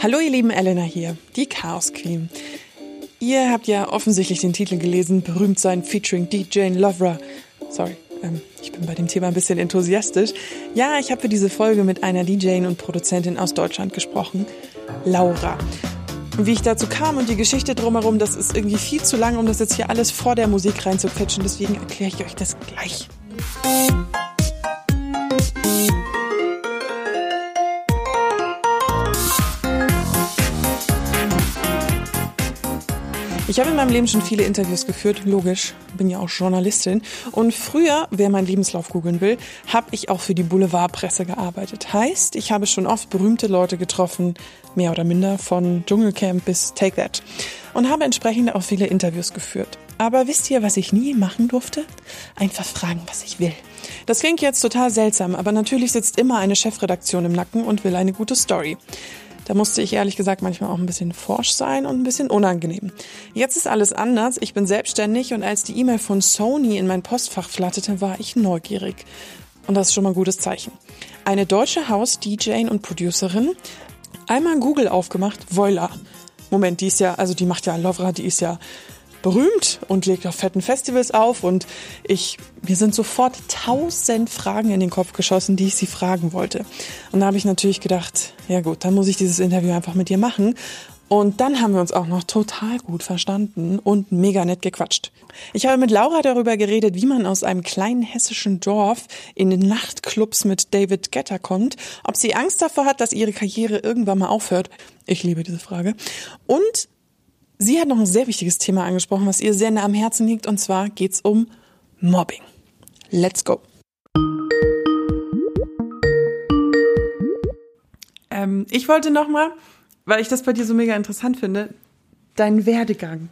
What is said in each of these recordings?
Hallo ihr lieben Elena hier, die Chaos Queen. Ihr habt ja offensichtlich den Titel gelesen, berühmt sein featuring DJ Lovera. Sorry, ähm, ich bin bei dem Thema ein bisschen enthusiastisch. Ja, ich habe für diese Folge mit einer DJ und Produzentin aus Deutschland gesprochen, Laura. Und wie ich dazu kam und die Geschichte drumherum, das ist irgendwie viel zu lang, um das jetzt hier alles vor der Musik reinzuquetschen. Deswegen erkläre ich euch das gleich. Ich habe in meinem Leben schon viele Interviews geführt, logisch, bin ja auch Journalistin. Und früher, wer meinen Lebenslauf googeln will, habe ich auch für die Boulevardpresse gearbeitet. Heißt, ich habe schon oft berühmte Leute getroffen, mehr oder minder, von Dschungelcamp bis Take That. Und habe entsprechend auch viele Interviews geführt. Aber wisst ihr, was ich nie machen durfte? Einfach fragen, was ich will. Das klingt jetzt total seltsam, aber natürlich sitzt immer eine Chefredaktion im Nacken und will eine gute Story. Da musste ich ehrlich gesagt manchmal auch ein bisschen forsch sein und ein bisschen unangenehm. Jetzt ist alles anders. Ich bin selbstständig und als die E-Mail von Sony in mein Postfach flatterte, war ich neugierig. Und das ist schon mal ein gutes Zeichen. Eine deutsche Haus-DJ und Producerin. Einmal Google aufgemacht, voila. Moment, die ist ja, also die macht ja Lovra, die ist ja berühmt und legt auf fetten Festivals auf und ich, mir sind sofort tausend Fragen in den Kopf geschossen, die ich sie fragen wollte. Und da habe ich natürlich gedacht, ja gut, dann muss ich dieses Interview einfach mit dir machen. Und dann haben wir uns auch noch total gut verstanden und mega nett gequatscht. Ich habe mit Laura darüber geredet, wie man aus einem kleinen hessischen Dorf in den Nachtclubs mit David Getter kommt, ob sie Angst davor hat, dass ihre Karriere irgendwann mal aufhört. Ich liebe diese Frage. Und Sie hat noch ein sehr wichtiges Thema angesprochen, was ihr sehr nah am Herzen liegt, und zwar geht es um Mobbing. Let's go. Ähm, ich wollte noch mal, weil ich das bei dir so mega interessant finde, deinen Werdegang.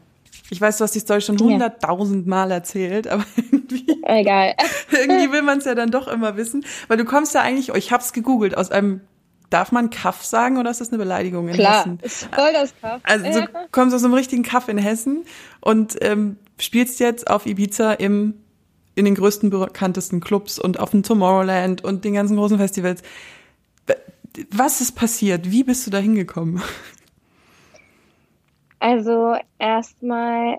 Ich weiß, du hast die Story schon hunderttausend Mal erzählt, aber irgendwie, Egal. irgendwie will man es ja dann doch immer wissen, weil du kommst ja eigentlich, oh, ich habe es gegoogelt, aus einem Darf man Kaff sagen oder ist das eine Beleidigung in Klar, Hessen? ist voll das Kaff. Also du kommst aus einem richtigen Kaff in Hessen und ähm, spielst jetzt auf Ibiza im in den größten bekanntesten Clubs und auf dem Tomorrowland und den ganzen großen Festivals. Was ist passiert? Wie bist du da hingekommen? Also erstmal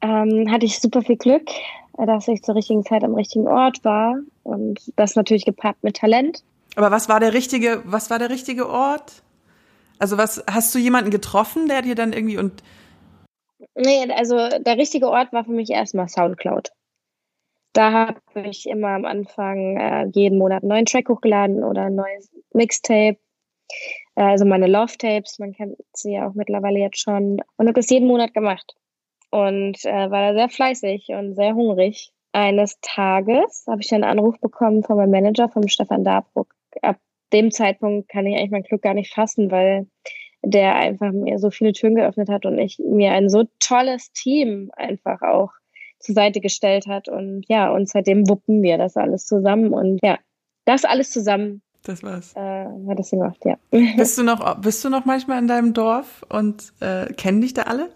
ähm, hatte ich super viel Glück, dass ich zur richtigen Zeit am richtigen Ort war und das natürlich gepaart mit Talent. Aber was war der richtige, was war der richtige Ort? Also was, hast du jemanden getroffen, der dir dann irgendwie und Nee, also der richtige Ort war für mich erstmal Soundcloud. Da habe ich immer am Anfang äh, jeden Monat einen neuen Track hochgeladen oder ein neues Mixtape. Äh, also meine Love Tapes, man kennt sie ja auch mittlerweile jetzt schon. Und habe das jeden Monat gemacht. Und äh, war da sehr fleißig und sehr hungrig. Eines Tages habe ich einen Anruf bekommen von meinem Manager, vom Stefan Dabruck. Ab dem Zeitpunkt kann ich eigentlich mein Glück gar nicht fassen, weil der einfach mir so viele Türen geöffnet hat und ich mir ein so tolles Team einfach auch zur Seite gestellt hat. Und ja, und seitdem wuppen wir das alles zusammen. Und ja, das alles zusammen das war's. Äh, hat das gemacht, ja. Bist du noch, bist du noch manchmal in deinem Dorf und äh, kennen dich da alle?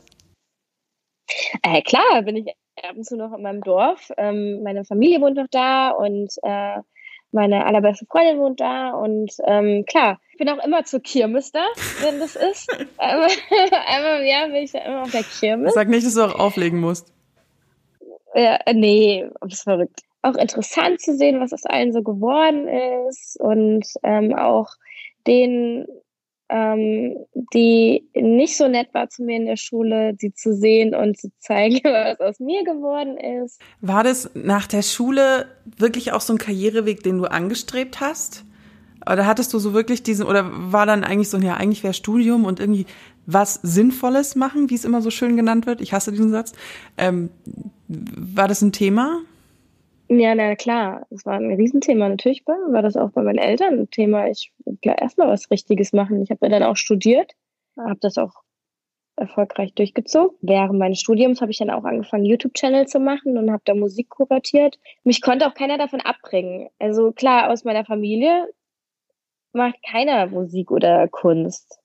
Äh, klar, bin ich ab und zu noch in meinem Dorf. Ähm, meine Familie wohnt noch da und äh, meine allerbeste Freundin wohnt da und ähm, klar, ich bin auch immer zur Kirmes da, wenn das ist. einmal, einmal Jahr bin ich da immer auf der Kirmes. Sag nicht, dass du auch auflegen musst. Ja, nee, das ist verrückt. Auch interessant zu sehen, was aus allen so geworden ist und ähm, auch den ähm, die nicht so nett war zu mir in der Schule, die zu sehen und zu zeigen, was aus mir geworden ist. War das nach der Schule wirklich auch so ein Karriereweg, den du angestrebt hast? Oder hattest du so wirklich diesen, oder war dann eigentlich so, ja, eigentlich wäre Studium und irgendwie was Sinnvolles machen, wie es immer so schön genannt wird? Ich hasse diesen Satz. Ähm, war das ein Thema? Ja, na klar, es war ein Riesenthema. Natürlich war das auch bei meinen Eltern ein Thema. Ich will erstmal was Richtiges machen. Ich habe ja dann auch studiert, habe das auch erfolgreich durchgezogen. Während meines Studiums habe ich dann auch angefangen, YouTube-Channel zu machen und habe da Musik kuratiert. Mich konnte auch keiner davon abbringen. Also klar, aus meiner Familie macht keiner Musik oder Kunst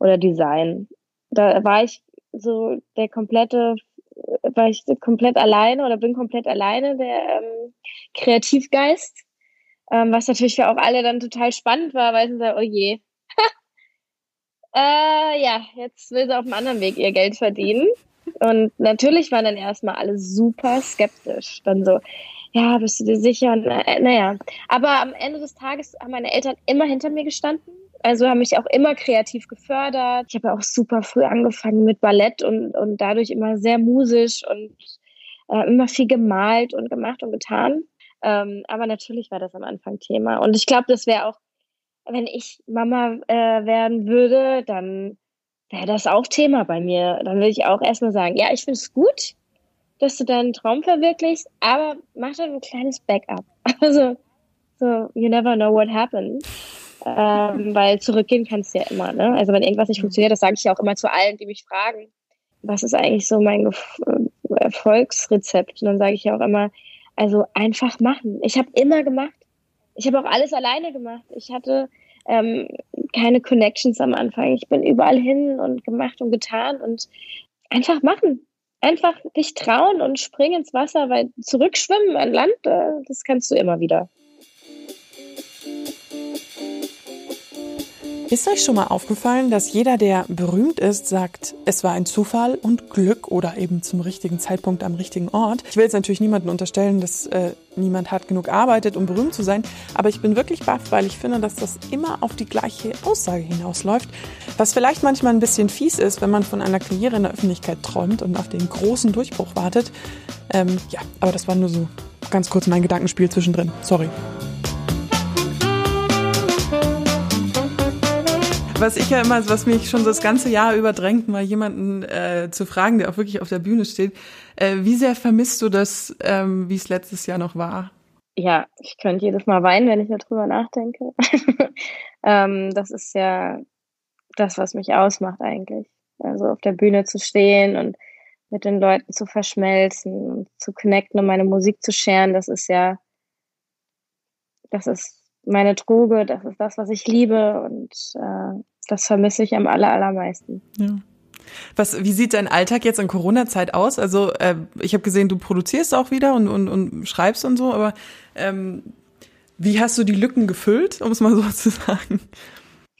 oder Design. Da war ich so der komplette war ich komplett alleine oder bin komplett alleine, der ähm, Kreativgeist. Ähm, was natürlich für auch alle dann total spannend war, weil sie sagen, oh je, Äh, ja, jetzt will sie auf einem anderen Weg ihr Geld verdienen. Und natürlich waren dann erstmal alle super skeptisch. Dann so, ja, bist du dir sicher? Äh, naja, aber am Ende des Tages haben meine Eltern immer hinter mir gestanden. Also haben mich auch immer kreativ gefördert. Ich habe auch super früh angefangen mit Ballett und, und dadurch immer sehr musisch und äh, immer viel gemalt und gemacht und getan. Ähm, aber natürlich war das am Anfang Thema. Und ich glaube, das wäre auch, wenn ich Mama äh, werden würde, dann wäre das auch Thema bei mir. Dann würde ich auch erstmal sagen, ja, ich finde es gut, dass du deinen Traum verwirklichst, aber mach dann ein kleines Backup. Also, so, you never know what happened. Ähm, weil zurückgehen kannst du ja immer, ne? Also wenn irgendwas nicht funktioniert, das sage ich ja auch immer zu allen, die mich fragen, was ist eigentlich so mein äh, Erfolgsrezept? Und dann sage ich ja auch immer, also einfach machen. Ich habe immer gemacht. Ich habe auch alles alleine gemacht. Ich hatte ähm, keine Connections am Anfang. Ich bin überall hin und gemacht und getan und einfach machen. Einfach dich trauen und springen ins Wasser, weil zurückschwimmen an Land, äh, das kannst du immer wieder. Ist euch schon mal aufgefallen, dass jeder, der berühmt ist, sagt, es war ein Zufall und Glück oder eben zum richtigen Zeitpunkt am richtigen Ort? Ich will jetzt natürlich niemandem unterstellen, dass äh, niemand hart genug arbeitet, um berühmt zu sein, aber ich bin wirklich baff, weil ich finde, dass das immer auf die gleiche Aussage hinausläuft, was vielleicht manchmal ein bisschen fies ist, wenn man von einer Karriere in der Öffentlichkeit träumt und auf den großen Durchbruch wartet. Ähm, ja, aber das war nur so ganz kurz mein Gedankenspiel zwischendrin. Sorry. Was ich ja immer, was mich schon das ganze Jahr überdrängt, mal jemanden äh, zu fragen, der auch wirklich auf der Bühne steht. Äh, wie sehr vermisst du das, ähm, wie es letztes Jahr noch war? Ja, ich könnte jedes Mal weinen, wenn ich darüber nachdenke. ähm, das ist ja das, was mich ausmacht eigentlich. Also auf der Bühne zu stehen und mit den Leuten zu verschmelzen und zu connecten und meine Musik zu scheren, das ist ja, das ist meine Droge, das ist das, was ich liebe und äh, das vermisse ich am aller, allermeisten. Ja. Was, wie sieht dein Alltag jetzt in Corona-Zeit aus? Also äh, ich habe gesehen, du produzierst auch wieder und, und, und schreibst und so, aber ähm, wie hast du die Lücken gefüllt, um es mal so zu sagen?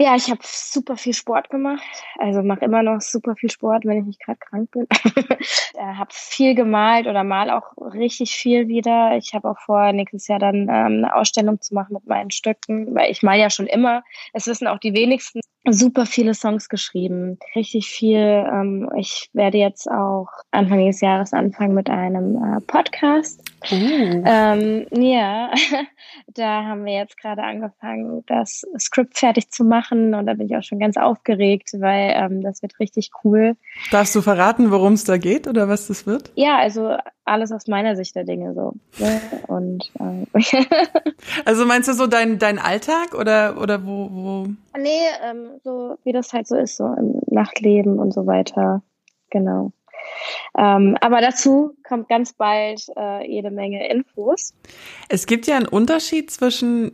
Ja, ich habe super viel Sport gemacht. Also mache immer noch super viel Sport, wenn ich nicht gerade krank bin. äh, habe viel gemalt oder mal auch richtig viel wieder. Ich habe auch vor, nächstes Jahr dann ähm, eine Ausstellung zu machen mit meinen Stücken, weil ich mal ja schon immer. Es wissen auch die wenigsten super viele Songs geschrieben, richtig viel. Ähm, ich werde jetzt auch Anfang des Jahres anfangen mit einem äh, Podcast. Uh. Ähm, ja, da haben wir jetzt gerade angefangen, das Skript fertig zu machen und da bin ich auch schon ganz aufgeregt, weil ähm, das wird richtig cool. Darfst du verraten, worum es da geht oder was das wird? Ja, also alles aus meiner Sicht der Dinge so. Ne? Und äh, also meinst du so dein dein Alltag oder oder wo wo? Nee, ähm, so wie das halt so ist, so im Nachtleben und so weiter. Genau. Ähm, aber dazu kommt ganz bald äh, jede Menge Infos. Es gibt ja einen Unterschied zwischen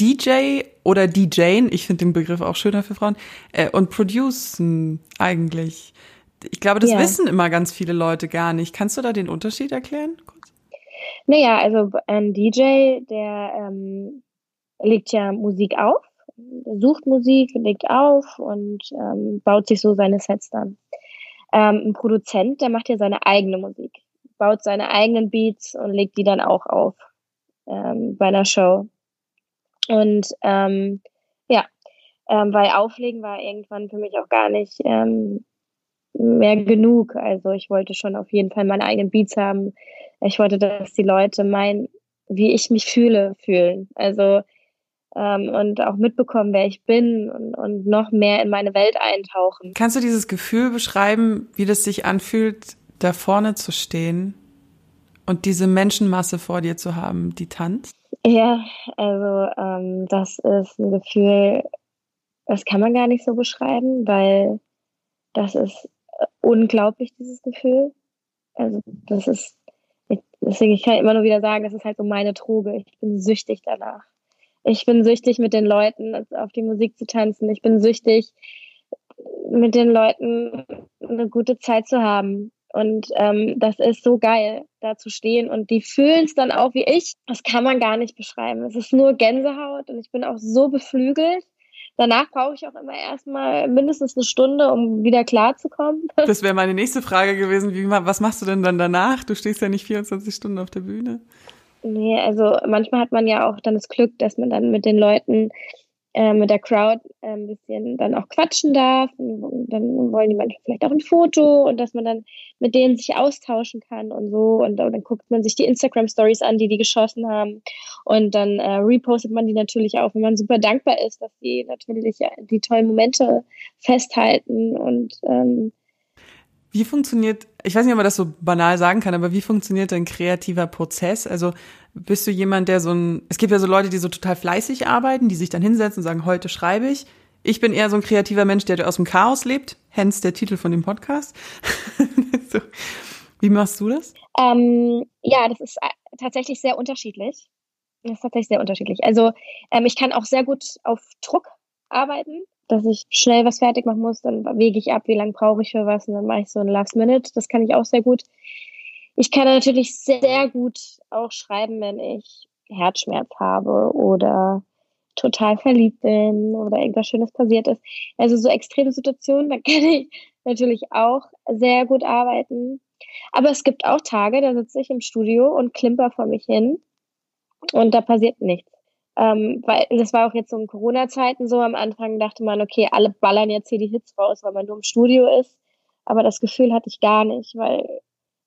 DJ oder DJing, ich finde den Begriff auch schöner für Frauen, äh, und Producen eigentlich. Ich glaube, das ja. wissen immer ganz viele Leute gar nicht. Kannst du da den Unterschied erklären? Kurz? Naja, also ein DJ, der ähm, legt ja Musik auf, sucht Musik, legt auf und ähm, baut sich so seine Sets dann. Ähm, ein Produzent, der macht ja seine eigene Musik, baut seine eigenen Beats und legt die dann auch auf ähm, bei einer Show. Und ähm, ja, ähm, weil Auflegen war irgendwann für mich auch gar nicht ähm, mehr genug. Also ich wollte schon auf jeden Fall meine eigenen Beats haben. Ich wollte, dass die Leute mein, wie ich mich fühle, fühlen. Also ähm, und auch mitbekommen, wer ich bin und, und noch mehr in meine Welt eintauchen. Kannst du dieses Gefühl beschreiben, wie das sich anfühlt, da vorne zu stehen und diese Menschenmasse vor dir zu haben, die tanzt? Ja, also ähm, das ist ein Gefühl, das kann man gar nicht so beschreiben, weil das ist unglaublich, dieses Gefühl. Also das ist, deswegen ich kann immer nur wieder sagen, das ist halt so meine Droge. Ich bin süchtig danach. Ich bin süchtig, mit den Leuten auf die Musik zu tanzen. Ich bin süchtig, mit den Leuten eine gute Zeit zu haben. Und ähm, das ist so geil, da zu stehen. Und die fühlen es dann auch wie ich. Das kann man gar nicht beschreiben. Es ist nur Gänsehaut und ich bin auch so beflügelt danach brauche ich auch immer erstmal mindestens eine Stunde, um wieder klarzukommen. Das wäre meine nächste Frage gewesen. Wie, was machst du denn dann danach? Du stehst ja nicht 24 Stunden auf der Bühne. Nee, also manchmal hat man ja auch dann das Glück, dass man dann mit den Leuten äh, mit der Crowd äh, ein bisschen dann auch quatschen darf. Und dann wollen die manchmal vielleicht auch ein Foto und dass man dann mit denen sich austauschen kann und so. Und, und dann guckt man sich die Instagram-Stories an, die die geschossen haben. Und dann äh, repostet man die natürlich auch, wenn man super dankbar ist, dass die natürlich ja, die tollen Momente festhalten und ähm, wie funktioniert, ich weiß nicht, ob man das so banal sagen kann, aber wie funktioniert ein kreativer Prozess? Also bist du jemand, der so ein, es gibt ja so Leute, die so total fleißig arbeiten, die sich dann hinsetzen und sagen, heute schreibe ich. Ich bin eher so ein kreativer Mensch, der aus dem Chaos lebt, hence der Titel von dem Podcast. so. Wie machst du das? Ähm, ja, das ist äh, tatsächlich sehr unterschiedlich. Das ist tatsächlich sehr unterschiedlich. Also ähm, ich kann auch sehr gut auf Druck arbeiten dass ich schnell was fertig machen muss, dann wege ich ab, wie lange brauche ich für was und dann mache ich so ein Last Minute. Das kann ich auch sehr gut. Ich kann natürlich sehr gut auch schreiben, wenn ich Herzschmerz habe oder total verliebt bin oder irgendwas Schönes passiert ist. Also so extreme Situationen, da kann ich natürlich auch sehr gut arbeiten. Aber es gibt auch Tage, da sitze ich im Studio und klimper vor mich hin und da passiert nichts. Ähm, weil das war auch jetzt so in Corona-Zeiten so. Am Anfang dachte man, okay, alle ballern jetzt hier die Hits raus, weil man nur im Studio ist. Aber das Gefühl hatte ich gar nicht, weil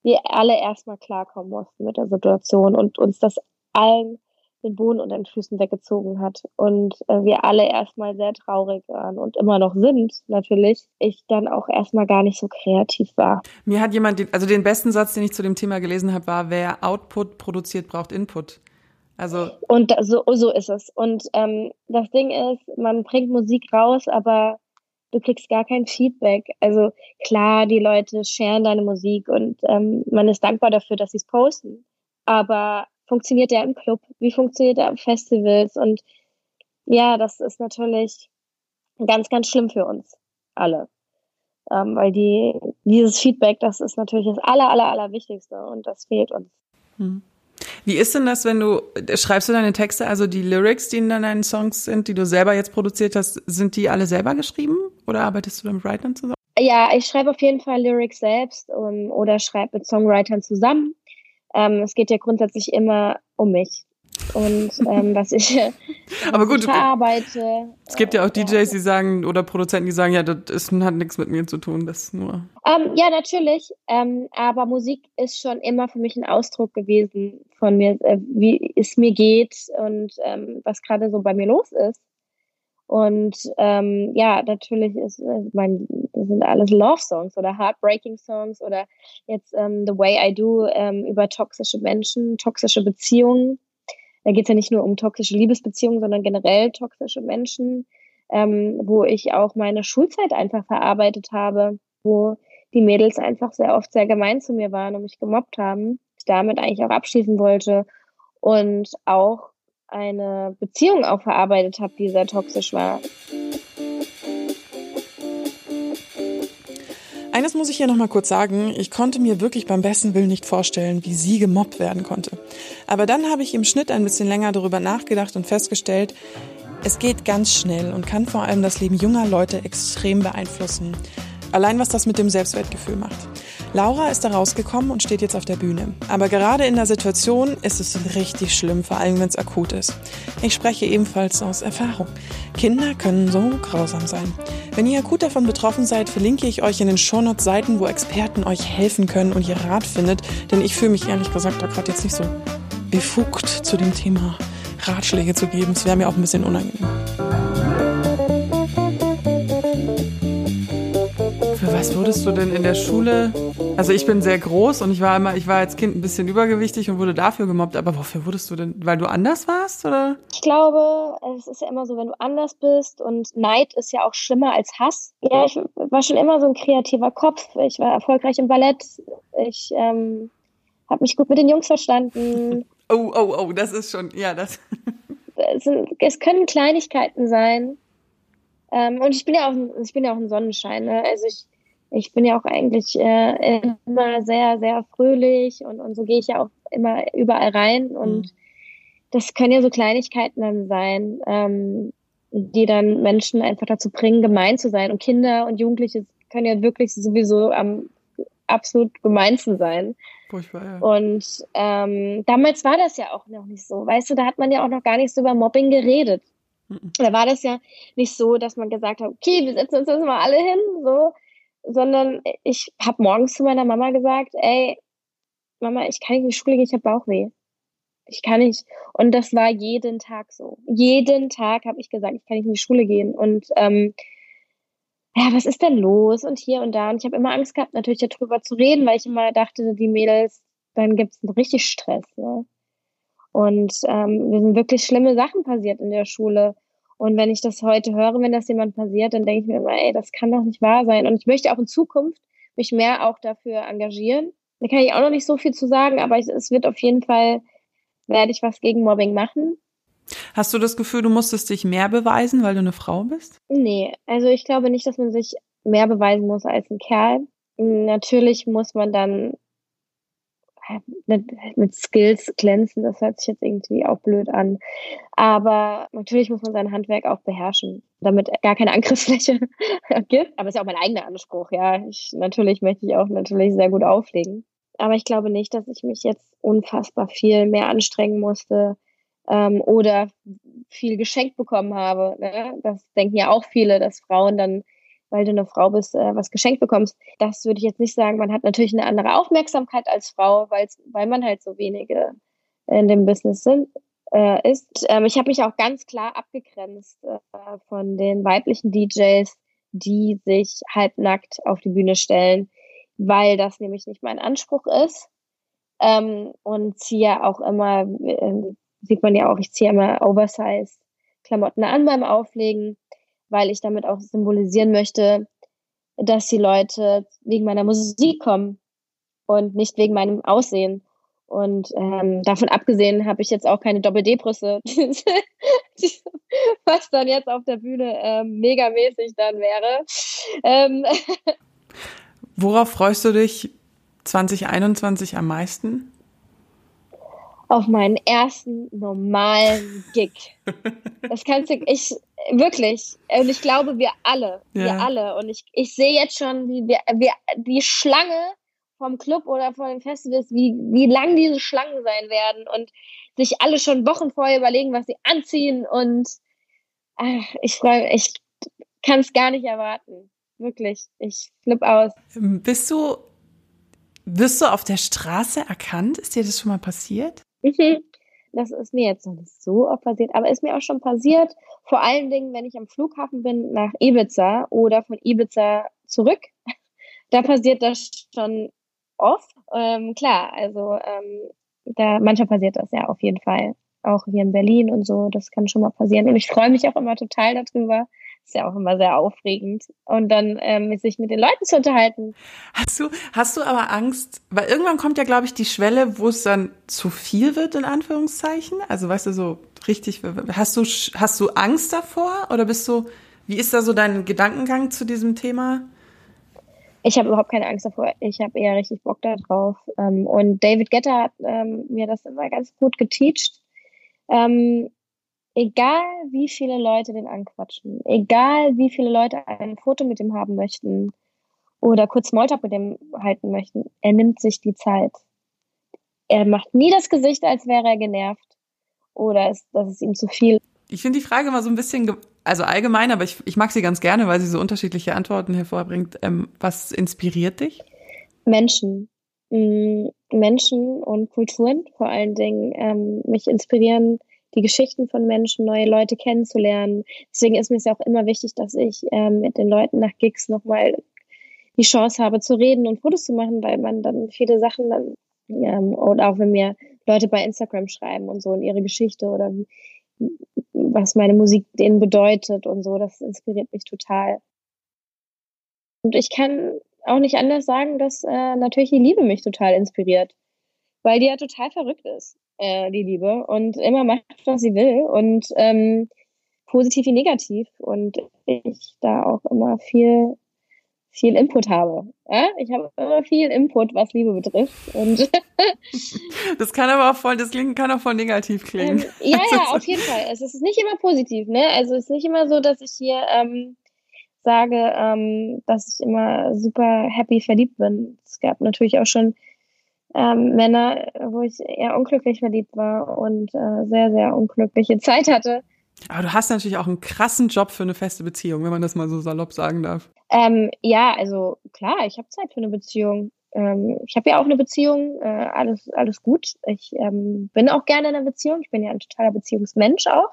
wir alle erstmal klarkommen mussten mit der Situation und uns das allen den Boden unter den Füßen weggezogen hat und äh, wir alle erstmal sehr traurig waren und immer noch sind, natürlich, ich dann auch erstmal gar nicht so kreativ war. Mir hat jemand, also den besten Satz, den ich zu dem Thema gelesen habe, war, wer Output produziert, braucht Input. Also und so, so ist es. Und ähm, das Ding ist, man bringt Musik raus, aber du kriegst gar kein Feedback. Also klar, die Leute sharen deine Musik und ähm, man ist dankbar dafür, dass sie es posten. Aber funktioniert der im Club? Wie funktioniert der auf Festivals? Und ja, das ist natürlich ganz, ganz schlimm für uns alle. Ähm, weil die, dieses Feedback, das ist natürlich das aller, aller, aller Wichtigste und das fehlt uns. Hm. Wie ist denn das, wenn du, schreibst du deine Texte, also die Lyrics, die in deinen Songs sind, die du selber jetzt produziert hast, sind die alle selber geschrieben oder arbeitest du mit Writern zusammen? Ja, ich schreibe auf jeden Fall Lyrics selbst um, oder schreibe mit Songwritern zusammen. Ähm, es geht ja grundsätzlich immer um mich und ähm, was ich, was Aber gut, ich verarbeite. Es gibt ja auch DJs, ja. die sagen, oder Produzenten, die sagen, ja, das ist, hat nichts mit mir zu tun, das nur. Ähm, ja, natürlich. Ähm, aber Musik ist schon immer für mich ein Ausdruck gewesen von mir, äh, wie es mir geht und ähm, was gerade so bei mir los ist. Und ähm, ja, natürlich ist, äh, mein, das sind alles Love-Songs oder Heartbreaking-Songs oder jetzt ähm, The Way I Do über toxische Menschen, toxische Beziehungen da geht es ja nicht nur um toxische Liebesbeziehungen, sondern generell toxische Menschen, ähm, wo ich auch meine Schulzeit einfach verarbeitet habe, wo die Mädels einfach sehr oft sehr gemein zu mir waren und mich gemobbt haben. Ich damit eigentlich auch abschließen wollte und auch eine Beziehung auch verarbeitet habe, die sehr toxisch war. Eines muss ich hier nochmal kurz sagen. Ich konnte mir wirklich beim besten Willen nicht vorstellen, wie sie gemobbt werden konnte. Aber dann habe ich im Schnitt ein bisschen länger darüber nachgedacht und festgestellt, es geht ganz schnell und kann vor allem das Leben junger Leute extrem beeinflussen. Allein was das mit dem Selbstwertgefühl macht. Laura ist da rausgekommen und steht jetzt auf der Bühne. Aber gerade in der Situation ist es richtig schlimm, vor allem wenn es akut ist. Ich spreche ebenfalls aus Erfahrung. Kinder können so grausam sein. Wenn ihr akut davon betroffen seid, verlinke ich euch in den Shownotes Seiten, wo Experten euch helfen können und ihr Rat findet, denn ich fühle mich ehrlich gesagt da gerade jetzt nicht so befugt zu dem Thema Ratschläge zu geben. Es wäre mir auch ein bisschen unangenehm. Für was wurdest du denn in der Schule also ich bin sehr groß und ich war immer, ich war als Kind ein bisschen übergewichtig und wurde dafür gemobbt. Aber wofür wurdest du denn? Weil du anders warst, oder? Ich glaube, es ist ja immer so, wenn du anders bist und Neid ist ja auch schlimmer als Hass. Ja, ich war schon immer so ein kreativer Kopf. Ich war erfolgreich im Ballett. Ich ähm, habe mich gut mit den Jungs verstanden. Oh, oh, oh, das ist schon, ja, das. Es, sind, es können Kleinigkeiten sein. Ähm, und ich bin ja auch, ich bin ja auch ein Sonnenschein. Ne? Also ich ich bin ja auch eigentlich äh, immer sehr, sehr fröhlich und, und so gehe ich ja auch immer überall rein und mhm. das können ja so Kleinigkeiten dann sein. Ähm, die dann Menschen einfach dazu bringen, gemein zu sein. Und Kinder und Jugendliche können ja wirklich sowieso am absolut gemeinsten sein. Furchtbar, ja. Und ähm, damals war das ja auch noch nicht so. Weißt du, da hat man ja auch noch gar nicht so über Mobbing geredet. Mhm. Da war das ja nicht so, dass man gesagt hat, okay, wir setzen uns jetzt mal alle hin, so, sondern ich habe morgens zu meiner Mama gesagt, ey, Mama, ich kann nicht in die Schule gehen, ich habe Bauchweh. Ich kann nicht. Und das war jeden Tag so. Jeden Tag habe ich gesagt, ich kann nicht in die Schule gehen. Und ähm, ja, was ist denn los? Und hier und da. Und ich habe immer Angst gehabt, natürlich darüber zu reden, weil ich immer dachte, die Mädels, dann gibt es richtig Stress. Ne? Und ähm, mir sind wirklich schlimme Sachen passiert in der Schule. Und wenn ich das heute höre, wenn das jemand passiert, dann denke ich mir immer, ey, das kann doch nicht wahr sein. Und ich möchte auch in Zukunft mich mehr auch dafür engagieren. Da kann ich auch noch nicht so viel zu sagen, aber es wird auf jeden Fall, werde ich was gegen Mobbing machen. Hast du das Gefühl, du musstest dich mehr beweisen, weil du eine Frau bist? Nee, also ich glaube nicht, dass man sich mehr beweisen muss als ein Kerl. Natürlich muss man dann mit, mit Skills glänzen, das hört sich jetzt irgendwie auch blöd an. Aber natürlich muss man sein Handwerk auch beherrschen, damit gar keine Angriffsfläche gibt. Aber es ist ja auch mein eigener Anspruch, ja. Ich, natürlich möchte ich auch natürlich sehr gut auflegen. Aber ich glaube nicht, dass ich mich jetzt unfassbar viel mehr anstrengen musste ähm, oder viel geschenkt bekommen habe. Ne? Das denken ja auch viele, dass Frauen dann weil du eine Frau bist, äh, was geschenkt bekommst. Das würde ich jetzt nicht sagen. Man hat natürlich eine andere Aufmerksamkeit als Frau, weil man halt so wenige in dem Business sind, äh, ist. Ähm, ich habe mich auch ganz klar abgegrenzt äh, von den weiblichen DJs, die sich halbnackt auf die Bühne stellen, weil das nämlich nicht mein Anspruch ist. Ähm, und ziehe auch immer, äh, sieht man ja auch, ich ziehe immer Oversize Klamotten an beim Auflegen weil ich damit auch symbolisieren möchte, dass die Leute wegen meiner Musik kommen und nicht wegen meinem Aussehen. Und ähm, davon abgesehen habe ich jetzt auch keine Doppel-D-Brüste, was dann jetzt auf der Bühne ähm, megamäßig dann wäre. Ähm Worauf freust du dich 2021 am meisten? auf meinen ersten normalen Gig. Das kannst du, ich, wirklich. Und ich glaube, wir alle, ja. wir alle. Und ich, ich sehe jetzt schon, wie wir, wir, die Schlange vom Club oder von den Festivals, wie, wie lang diese Schlangen sein werden und sich alle schon Wochen vorher überlegen, was sie anziehen und ach, ich freue ich kann es gar nicht erwarten. Wirklich. Ich flipp aus. Bist du, wirst du auf der Straße erkannt? Ist dir das schon mal passiert? Mhm. Das ist mir jetzt noch nicht so oft passiert, aber ist mir auch schon passiert. Vor allen Dingen, wenn ich am Flughafen bin nach Ibiza oder von Ibiza zurück. Da passiert das schon oft. Ähm, klar, also ähm, da manchmal passiert das ja auf jeden Fall. Auch hier in Berlin und so, das kann schon mal passieren. Und ich freue mich auch immer total darüber, ist ja auch immer sehr aufregend. Und dann ähm, sich mit den Leuten zu unterhalten. Hast du, hast du aber Angst, weil irgendwann kommt ja, glaube ich, die Schwelle, wo es dann zu viel wird, in Anführungszeichen. Also weißt du, so richtig, hast du, hast du Angst davor? Oder bist du, wie ist da so dein Gedankengang zu diesem Thema? Ich habe überhaupt keine Angst davor. Ich habe eher richtig Bock darauf. Ähm, und David Getter hat ähm, mir das immer ganz gut geteacht. Ähm, egal wie viele Leute den anquatschen, egal wie viele Leute ein Foto mit ihm haben möchten oder kurz Smalltalk mit ihm halten möchten, er nimmt sich die Zeit. Er macht nie das Gesicht, als wäre er genervt oder ist, das ist ihm zu viel. Ich finde die Frage mal so ein bisschen, also allgemein, aber ich, ich mag sie ganz gerne, weil sie so unterschiedliche Antworten hervorbringt. Ähm, was inspiriert dich? Menschen. Mm, Menschen und Kulturen vor allen Dingen. Ähm, mich inspirieren die Geschichten von Menschen, neue Leute kennenzulernen. Deswegen ist mir es ja auch immer wichtig, dass ich ähm, mit den Leuten nach Gigs nochmal die Chance habe zu reden und Fotos zu machen, weil man dann viele Sachen dann, ähm, oder auch wenn mir Leute bei Instagram schreiben und so in ihre Geschichte oder was meine Musik denen bedeutet und so, das inspiriert mich total. Und ich kann auch nicht anders sagen, dass äh, natürlich die Liebe mich total inspiriert, weil die ja total verrückt ist äh, die Liebe, und immer macht, was sie will und ähm, positiv wie negativ. Und ich da auch immer viel viel Input habe. Ja? Ich habe immer viel Input, was Liebe betrifft. Und das kann aber auch voll, das kann auch voll negativ klingen. Ähm, ja, ja, auf jeden Fall. Es ist nicht immer positiv, ne? Also es ist nicht immer so, dass ich hier ähm, sage, ähm, dass ich immer super happy verliebt bin. Es gab natürlich auch schon ähm, Männer, wo ich eher unglücklich verliebt war und äh, sehr, sehr unglückliche Zeit hatte. Aber du hast natürlich auch einen krassen Job für eine feste Beziehung, wenn man das mal so salopp sagen darf. Ähm, ja, also klar, ich habe Zeit für eine Beziehung. Ähm, ich habe ja auch eine Beziehung, äh, alles, alles gut. Ich ähm, bin auch gerne in einer Beziehung. Ich bin ja ein totaler Beziehungsmensch auch.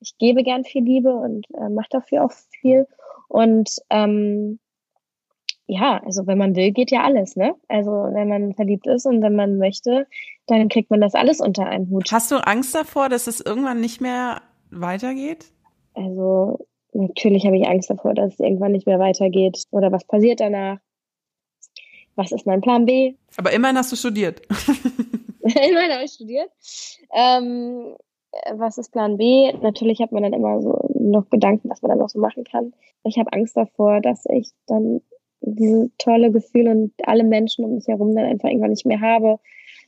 Ich gebe gern viel Liebe und äh, mache dafür auch viel. Und ähm, ja, also wenn man will, geht ja alles, ne? Also wenn man verliebt ist und wenn man möchte, dann kriegt man das alles unter einen Hut. Hast du Angst davor, dass es irgendwann nicht mehr weitergeht? Also natürlich habe ich Angst davor, dass es irgendwann nicht mehr weitergeht. Oder was passiert danach? Was ist mein Plan B? Aber immerhin hast du studiert. immerhin habe ich studiert. Ähm, was ist Plan B? Natürlich hat man dann immer so noch Gedanken, was man dann noch so machen kann. Ich habe Angst davor, dass ich dann diese tolle Gefühle und alle Menschen um mich herum dann einfach irgendwann nicht mehr habe.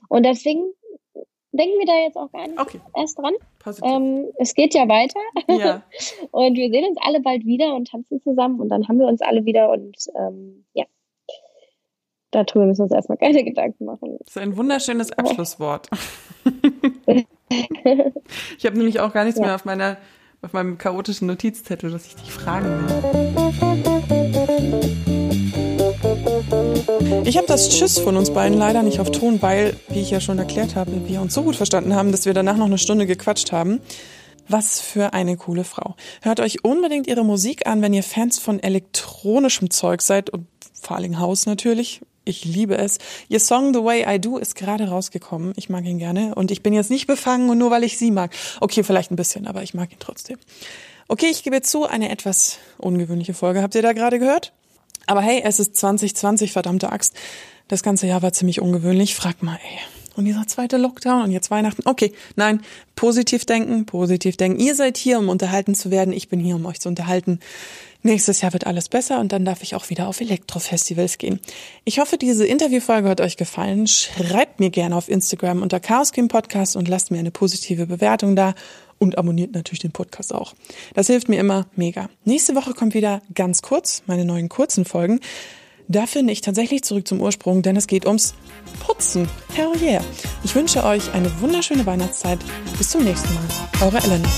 Und deswegen denken wir da jetzt auch gar nicht okay. erst dran. Ähm, es geht ja weiter. Ja. und wir sehen uns alle bald wieder und tanzen zusammen und dann haben wir uns alle wieder und ähm, ja. Darüber müssen wir uns erstmal keine Gedanken machen. Das ist ein wunderschönes Abschlusswort. ich habe nämlich auch gar nichts ja. mehr auf meiner auf meinem chaotischen Notizzettel, dass ich dich fragen will. Ich habe das Tschüss von uns beiden leider nicht auf Ton, weil, wie ich ja schon erklärt habe, wir uns so gut verstanden haben, dass wir danach noch eine Stunde gequatscht haben. Was für eine coole Frau. Hört euch unbedingt ihre Musik an, wenn ihr Fans von elektronischem Zeug seid und vor allem Haus natürlich. Ich liebe es. Ihr Song The Way I Do ist gerade rausgekommen. Ich mag ihn gerne. Und ich bin jetzt nicht befangen und nur weil ich sie mag. Okay, vielleicht ein bisschen, aber ich mag ihn trotzdem. Okay, ich gebe zu, eine etwas ungewöhnliche Folge. Habt ihr da gerade gehört? Aber hey, es ist 2020, verdammte Axt. Das ganze Jahr war ziemlich ungewöhnlich. Frag mal, ey. Und dieser zweite Lockdown und jetzt Weihnachten. Okay, nein, positiv denken, positiv denken. Ihr seid hier, um unterhalten zu werden. Ich bin hier, um euch zu unterhalten. Nächstes Jahr wird alles besser und dann darf ich auch wieder auf Elektrofestivals gehen. Ich hoffe, diese Interviewfolge hat euch gefallen. Schreibt mir gerne auf Instagram unter Chaos Game Podcast und lasst mir eine positive Bewertung da und abonniert natürlich den Podcast auch. Das hilft mir immer mega. Nächste Woche kommt wieder ganz kurz meine neuen kurzen Folgen. Da finde ich tatsächlich zurück zum Ursprung, denn es geht ums Putzen. Hell yeah. Ich wünsche euch eine wunderschöne Weihnachtszeit. Bis zum nächsten Mal. Eure Elena.